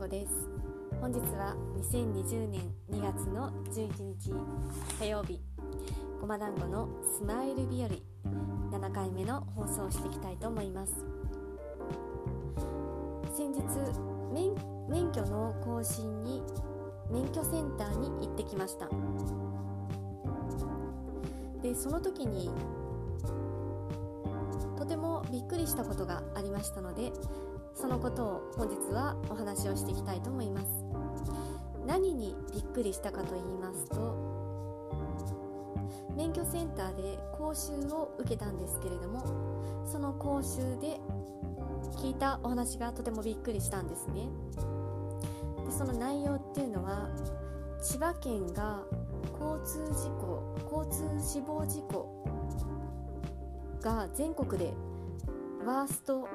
ごです。本日は2020年2月の11日火曜日。ごま団子のスマイル日和。7回目の放送をしていきたいと思います。先日免免許の更新に免許センターに行ってきました。でその時にとてもびっくりしたことがありましたのでそのことを本日はお話をしていきたいと思います。何にびっくりしたかと言いますと免許センターで講習を受けたんですけれどもその講習で聞いたお話がとてもびっくりしたんですね。でその内容っていうのは千葉県が交通事故交通死亡事故が全国でワースト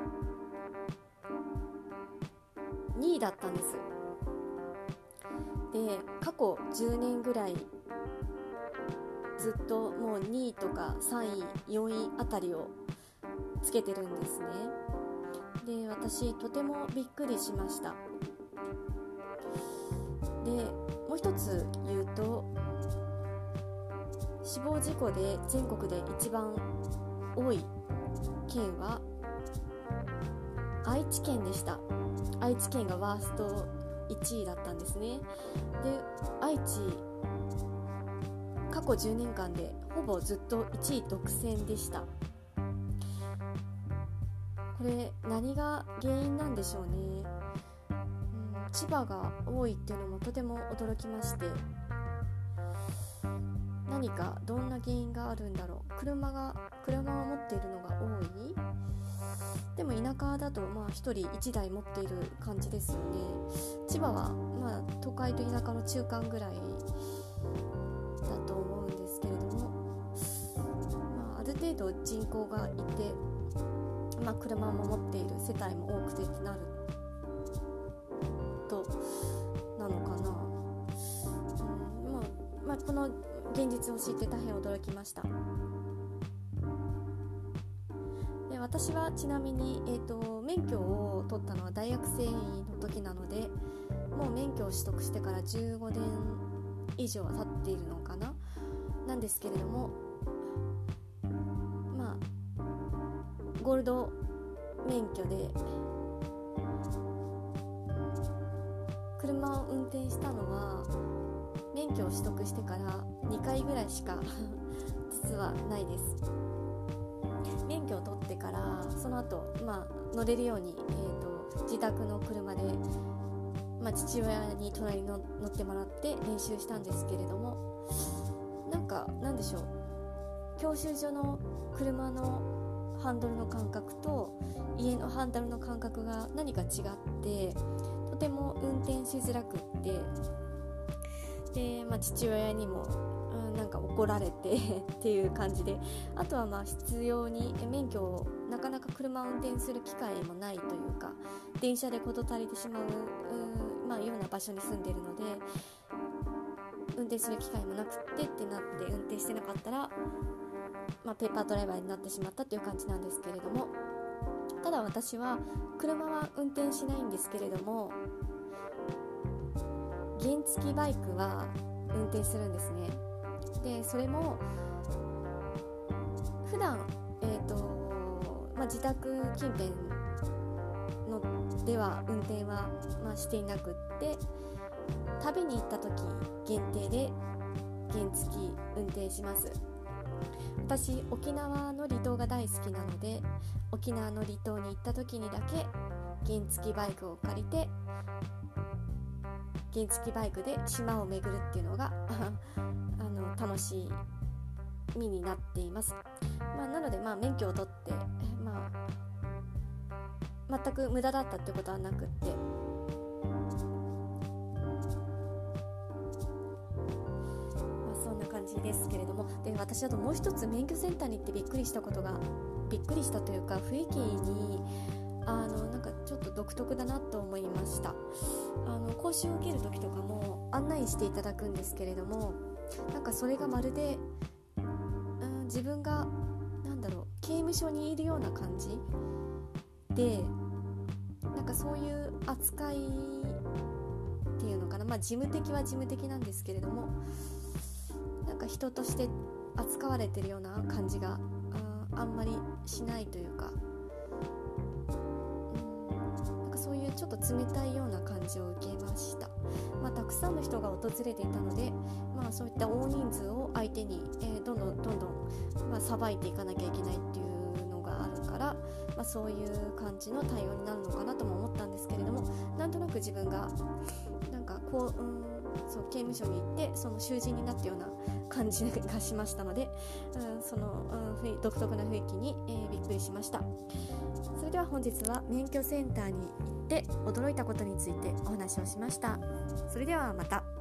2位だったんです。で過去10年ぐらいずっともう2位とか3位4位あたりをつけてるんですね。で私とてもびっくりしました。でもう一つ言うと死亡事故で全国で一番多い県は愛知県でした。愛知県がワースト1位だったんですね。で愛知過去10年間でほぼずっと1位独占でした。これ何が原因なんでしょうね、うん、千葉が多いっていうのもとても驚きまして。何かどんな原因があるんだろう。車が車を持っているのが多い？も田舎だとまあ1人1台持っている感じですよね千葉はまあ都会と田舎の中間ぐらいだと思うんですけれども、まあ、ある程度人口がいて、まあ、車も持っている世帯も多くてってなるとなのかな、うんまあまあ、この現実を知って大変驚きました。私はちなみに、えーと、免許を取ったのは大学生の時なのでもう免許を取得してから15年以上は経っているのかななんですけれどもまあゴールド免許で車を運転したのは免許を取得してから2回ぐらいしか実はないです。の後、まあ乗れるように、えーと、自宅の車で、まあ、父親に隣に乗ってもらって練習したんですけれどもなんかなんでしょう。教習所の車のハンドルの感覚と家のハンドルの感覚が何か違ってとても運転しづらくってで、まあ、父親にもなんか怒られて っていう感じであとはまあ必要に免許を車を運転する機会もないというか電車で事足りてしまうまあ、ような場所に住んでるので運転する機会もなくてってなって運転してなかったら、まあ、ペーパードライバーになってしまったっていう感じなんですけれどもただ私は車は運転しないんですけれども原付バイクは運転するんですね。でそれも普段えっ、ー、と、まあ、自宅近辺のでは運転は、まあ、していなくって旅に行った時限定で原付運転します。私沖縄の離島が大好きなので沖縄の離島に行った時にだけ原付バイクを借りて原付バイクで島を巡るっていうのが あの楽しみになっています、まあ、なのでまあ免許を取って、全く無駄だったってことはなくって。そんな感じですけれども。で私あともう一つ免許センターに行ってびっくりしたことがびっくりしたというか雰囲気にあのなんかちょっと独特だなと思いました。あの講習を受ける時とかも案内していただくんですけれどもなんかそれがまるで、うん、自分がなんだろう刑務所にいるような感じでなんかそういう扱いっていうのかな。まあ事務的は事務的なんですけれどもなんか人として扱われてるような感じがあんまりしないというかそういうちょっと冷たいような感じを受けました、まあ、たくさんの人が訪れていたので、まあ、そういった大人数を相手に、えー、どんどんどんどん、まあ、さばいていかなきゃいけないっていうがあるから、まあ、そういう感じの対応になるのかなとも思ったんですけれどもなんとなく自分がなんかこう、うんそう刑務所に行ってその囚人になったような感じがしましたので、うん、その、うん、独特な雰囲気に、えー、びっくりしました。それでは本日は免許センターに行って驚いたことについてお話をしました。それではまた。